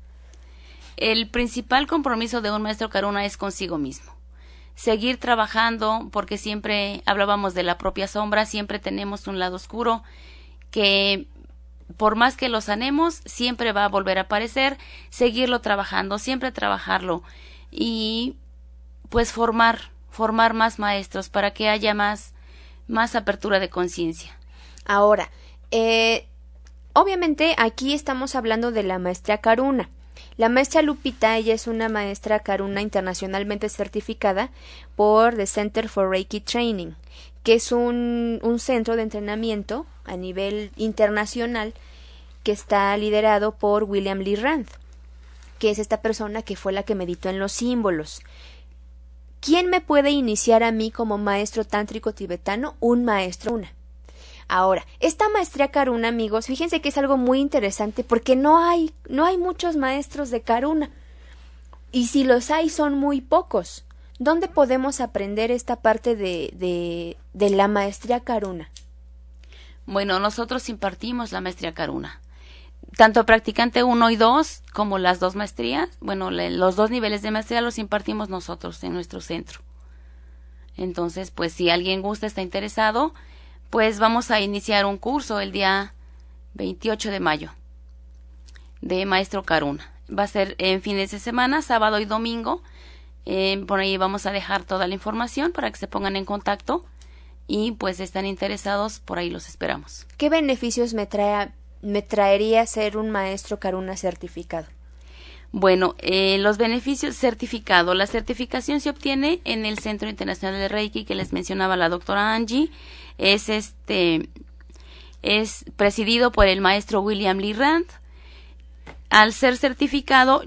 El principal compromiso de un maestro Karuna es consigo mismo. Seguir trabajando, porque siempre hablábamos de la propia sombra, siempre tenemos un lado oscuro que por más que lo sanemos, siempre va a volver a aparecer, seguirlo trabajando, siempre trabajarlo y pues formar, formar más maestros para que haya más, más apertura de conciencia. Ahora, eh, obviamente aquí estamos hablando de la maestría Karuna. La maestra Lupita, ella es una maestra Karuna internacionalmente certificada por The Center for Reiki Training, que es un, un centro de entrenamiento a nivel internacional que está liderado por William Lee Rand, que es esta persona que fue la que meditó en los símbolos. ¿Quién me puede iniciar a mí como maestro tántrico tibetano? Un maestro una. Ahora, esta maestría Karuna, amigos, fíjense que es algo muy interesante porque no hay, no hay muchos maestros de Karuna. Y si los hay, son muy pocos. ¿Dónde podemos aprender esta parte de, de, de la maestría Karuna? Bueno, nosotros impartimos la maestría Karuna. Tanto practicante 1 y 2 como las dos maestrías, bueno, le, los dos niveles de maestría los impartimos nosotros en nuestro centro. Entonces, pues si alguien gusta, está interesado, pues vamos a iniciar un curso el día 28 de mayo de Maestro Karuna. Va a ser en fines de semana, sábado y domingo. Eh, por ahí vamos a dejar toda la información para que se pongan en contacto y pues están interesados, por ahí los esperamos. ¿Qué beneficios me, trae, me traería ser un maestro Karuna certificado? Bueno, eh, los beneficios certificado. La certificación se obtiene en el Centro Internacional de Reiki que les mencionaba la doctora Angie. Es este es presidido por el maestro William Lee Rand. Al ser certificado,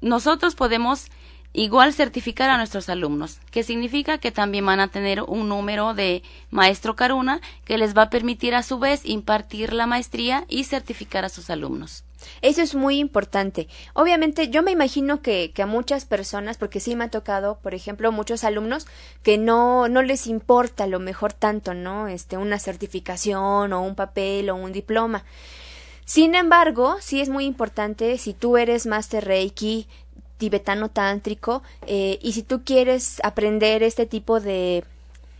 nosotros podemos igual certificar a nuestros alumnos, que significa que también van a tener un número de maestro Karuna que les va a permitir a su vez impartir la maestría y certificar a sus alumnos. Eso es muy importante. Obviamente, yo me imagino que, que, a muchas personas, porque sí me ha tocado, por ejemplo, muchos alumnos que no, no les importa a lo mejor tanto, ¿no? Este, una certificación o un papel o un diploma. Sin embargo, sí es muy importante si tú eres Master Reiki, tibetano tántrico, eh, y si tú quieres aprender este tipo de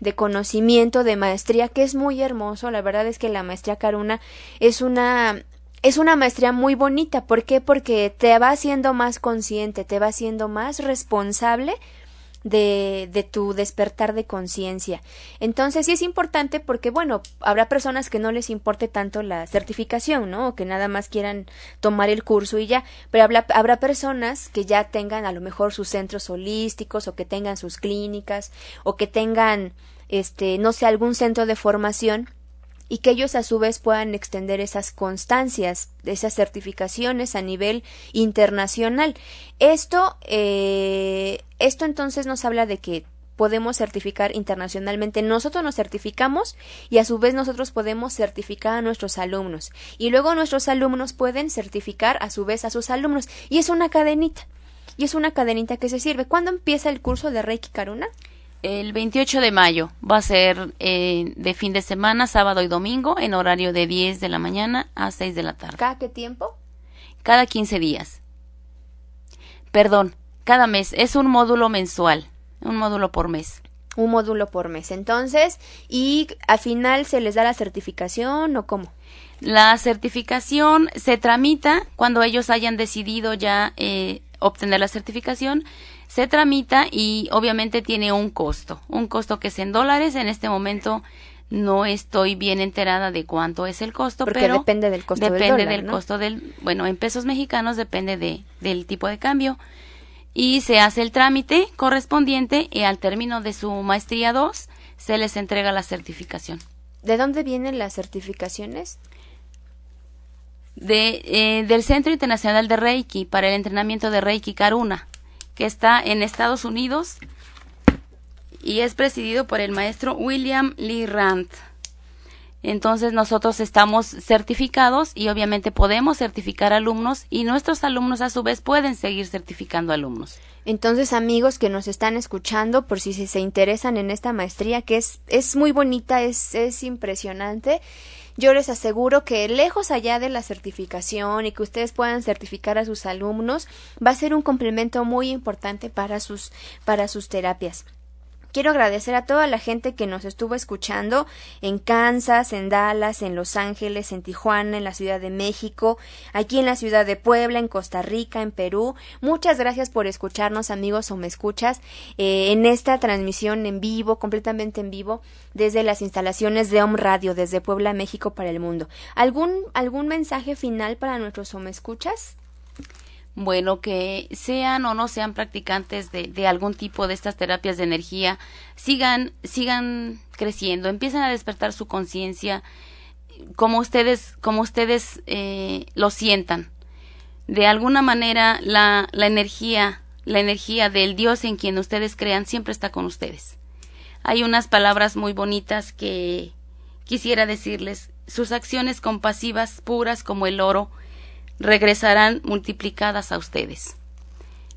de conocimiento, de maestría, que es muy hermoso. La verdad es que la maestría Karuna es una es una maestría muy bonita. ¿Por qué? Porque te va haciendo más consciente, te va haciendo más responsable de, de tu despertar de conciencia. Entonces sí es importante porque, bueno, habrá personas que no les importe tanto la certificación, ¿no? O que nada más quieran tomar el curso y ya, pero habrá, habrá personas que ya tengan a lo mejor sus centros holísticos o que tengan sus clínicas o que tengan, este, no sé, algún centro de formación y que ellos a su vez puedan extender esas constancias, esas certificaciones a nivel internacional. Esto, eh, esto entonces nos habla de que podemos certificar internacionalmente. Nosotros nos certificamos y a su vez nosotros podemos certificar a nuestros alumnos. Y luego nuestros alumnos pueden certificar a su vez a sus alumnos. Y es una cadenita. Y es una cadenita que se sirve. ¿Cuándo empieza el curso de Reiki Karuna? El 28 de mayo va a ser eh, de fin de semana, sábado y domingo, en horario de 10 de la mañana a 6 de la tarde. ¿Cada qué tiempo? Cada 15 días. Perdón, cada mes. Es un módulo mensual, un módulo por mes. Un módulo por mes. Entonces, ¿y al final se les da la certificación o cómo? La certificación se tramita cuando ellos hayan decidido ya eh, obtener la certificación se tramita y obviamente tiene un costo, un costo que es en dólares. En este momento no estoy bien enterada de cuánto es el costo, Porque pero depende del costo del dólar, del ¿no? costo del, bueno, en pesos mexicanos depende de, del tipo de cambio. Y se hace el trámite correspondiente y al término de su maestría 2 se les entrega la certificación. ¿De dónde vienen las certificaciones? De, eh, del Centro Internacional de Reiki para el entrenamiento de Reiki Karuna que está en Estados Unidos y es presidido por el maestro William Lee Rand. Entonces nosotros estamos certificados y obviamente podemos certificar alumnos y nuestros alumnos a su vez pueden seguir certificando alumnos. Entonces, amigos que nos están escuchando, por si se interesan en esta maestría, que es, es muy bonita, es, es impresionante, yo les aseguro que lejos allá de la certificación y que ustedes puedan certificar a sus alumnos, va a ser un complemento muy importante para sus, para sus terapias. Quiero agradecer a toda la gente que nos estuvo escuchando en Kansas, en Dallas, en Los Ángeles, en Tijuana, en la Ciudad de México, aquí en la Ciudad de Puebla, en Costa Rica, en Perú. Muchas gracias por escucharnos, amigos o me escuchas, eh, en esta transmisión en vivo, completamente en vivo, desde las instalaciones de Om Radio, desde Puebla, México, para el mundo. ¿Algún, algún mensaje final para nuestros o escuchas? Bueno, que sean o no sean practicantes de, algún tipo de estas terapias de energía, sigan, sigan creciendo, empiecen a despertar su conciencia como ustedes, como ustedes eh, lo sientan. De alguna manera, la, la energía, la energía del Dios en quien ustedes crean siempre está con ustedes. Hay unas palabras muy bonitas que quisiera decirles. Sus acciones compasivas, puras como el oro, regresarán multiplicadas a ustedes.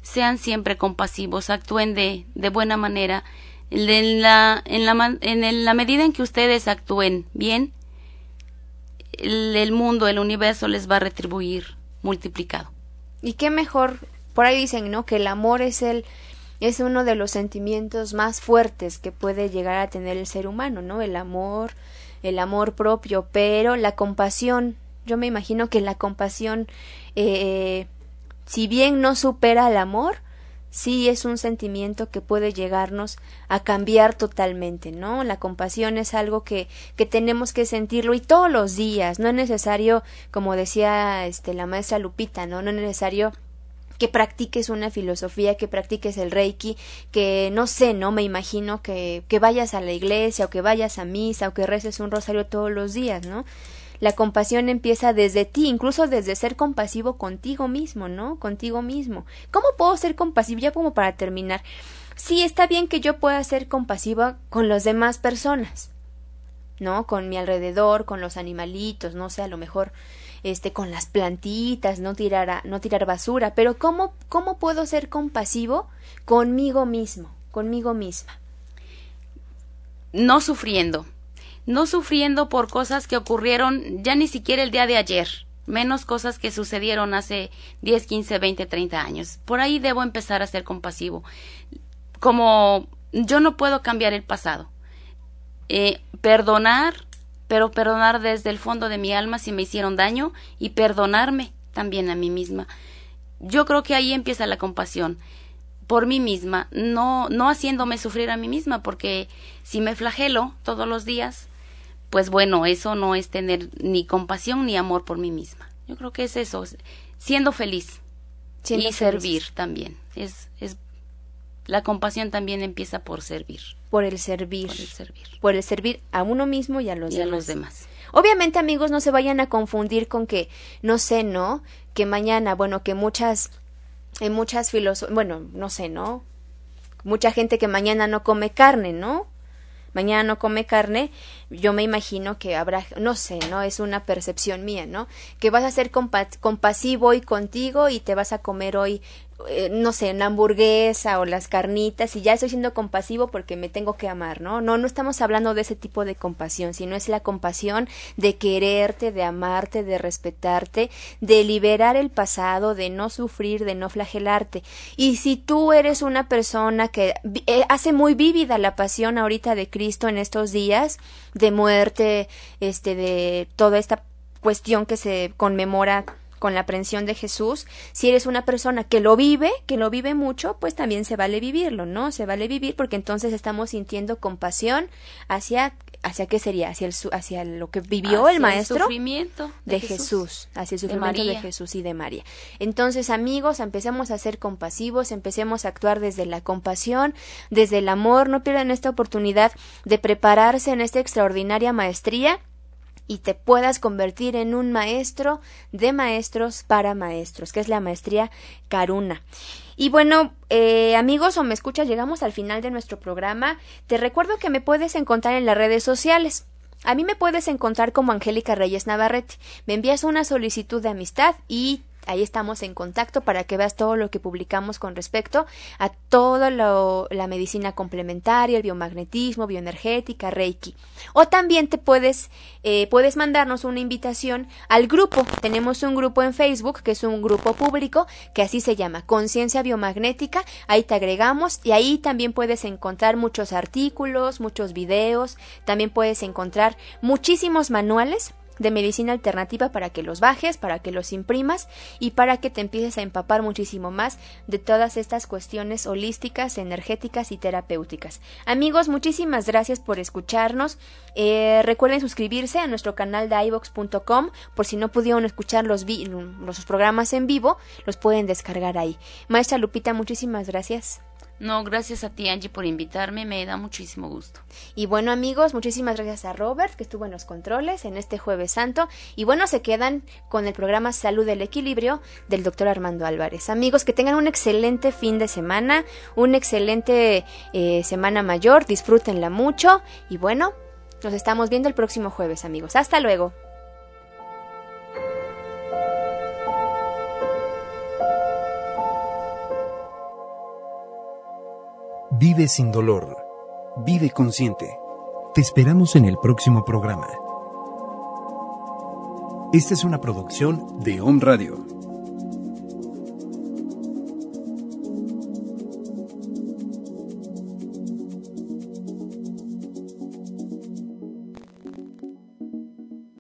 Sean siempre compasivos, actúen de, de buena manera. En la, en, la, en la medida en que ustedes actúen bien, el, el mundo, el universo les va a retribuir multiplicado. Y qué mejor, por ahí dicen, ¿no? Que el amor es el es uno de los sentimientos más fuertes que puede llegar a tener el ser humano, ¿no? El amor, el amor propio, pero la compasión yo me imagino que la compasión, eh, si bien no supera al amor, sí es un sentimiento que puede llegarnos a cambiar totalmente, ¿no? La compasión es algo que, que tenemos que sentirlo y todos los días, no es necesario, como decía este la maestra Lupita, ¿no? No es necesario que practiques una filosofía, que practiques el reiki, que no sé, no me imagino que, que vayas a la iglesia o que vayas a misa o que reces un rosario todos los días, ¿no? La compasión empieza desde ti, incluso desde ser compasivo contigo mismo, ¿no? Contigo mismo. ¿Cómo puedo ser compasivo? Ya como para terminar. Sí, está bien que yo pueda ser compasiva con las demás personas, ¿no? Con mi alrededor, con los animalitos, no sé, a lo mejor este con las plantitas, no tirar no tirar basura, pero ¿cómo cómo puedo ser compasivo conmigo mismo, conmigo misma? No sufriendo no sufriendo por cosas que ocurrieron ya ni siquiera el día de ayer, menos cosas que sucedieron hace 10, 15, 20, 30 años. Por ahí debo empezar a ser compasivo. Como yo no puedo cambiar el pasado. Eh, perdonar, pero perdonar desde el fondo de mi alma si me hicieron daño y perdonarme también a mí misma. Yo creo que ahí empieza la compasión. por mí misma, no, no haciéndome sufrir a mí misma, porque si me flagelo todos los días, pues bueno, eso no es tener ni compasión ni amor por mí misma. Yo creo que es eso, siendo feliz y servir también. Es, es la compasión también empieza por servir. Por el servir. Por el servir. Por el servir a uno mismo y a los y demás. a los demás. Obviamente, amigos, no se vayan a confundir con que, no sé, ¿no? Que mañana, bueno, que muchas, en muchas filosofías, bueno, no sé, ¿no? Mucha gente que mañana no come carne, ¿no? Mañana no come carne, yo me imagino que habrá, no sé, ¿no? Es una percepción mía, ¿no? Que vas a ser compa compasivo hoy contigo y te vas a comer hoy eh, no sé, una hamburguesa o las carnitas y ya estoy siendo compasivo porque me tengo que amar, ¿no? No, no estamos hablando de ese tipo de compasión, sino es la compasión de quererte, de amarte, de respetarte, de liberar el pasado, de no sufrir, de no flagelarte. Y si tú eres una persona que eh, hace muy vívida la pasión ahorita de Cristo en estos días, de muerte, este, de toda esta cuestión que se conmemora con la aprensión de Jesús, si eres una persona que lo vive, que lo vive mucho, pues también se vale vivirlo, ¿no? Se vale vivir porque entonces estamos sintiendo compasión hacia hacia qué sería, hacia el hacia lo que vivió hacia el maestro el sufrimiento de, Jesús. Jesús, hacia el sufrimiento de, de, Jesús y de María. Entonces, amigos, empecemos a ser compasivos, empecemos a actuar desde la compasión, desde el amor, no pierdan esta oportunidad de prepararse en esta extraordinaria maestría y te puedas convertir en un maestro de maestros para maestros, que es la maestría Karuna. Y bueno, eh, amigos o me escuchas, llegamos al final de nuestro programa. Te recuerdo que me puedes encontrar en las redes sociales. A mí me puedes encontrar como Angélica Reyes Navarrete. Me envías una solicitud de amistad y ahí estamos en contacto para que veas todo lo que publicamos con respecto a toda la medicina complementaria, el biomagnetismo, bioenergética, Reiki. O también te puedes, eh, puedes mandarnos una invitación al grupo. Tenemos un grupo en Facebook que es un grupo público que así se llama Conciencia Biomagnética. Ahí te agregamos y ahí también puedes encontrar muchos artículos, muchos videos. También puedes encontrar muchísimos manuales de medicina alternativa para que los bajes, para que los imprimas y para que te empieces a empapar muchísimo más de todas estas cuestiones holísticas, energéticas y terapéuticas. Amigos, muchísimas gracias por escucharnos. Eh, recuerden suscribirse a nuestro canal de ivox.com por si no pudieron escuchar los, los programas en vivo, los pueden descargar ahí. Maestra Lupita, muchísimas gracias. No, gracias a ti, Angie, por invitarme. Me da muchísimo gusto. Y bueno, amigos, muchísimas gracias a Robert, que estuvo en los controles en este Jueves Santo. Y bueno, se quedan con el programa Salud del Equilibrio del doctor Armando Álvarez. Amigos, que tengan un excelente fin de semana, una excelente eh, semana mayor. Disfrútenla mucho. Y bueno, nos estamos viendo el próximo jueves, amigos. Hasta luego. Vive sin dolor. Vive consciente. Te esperamos en el próximo programa. Esta es una producción de Home Radio.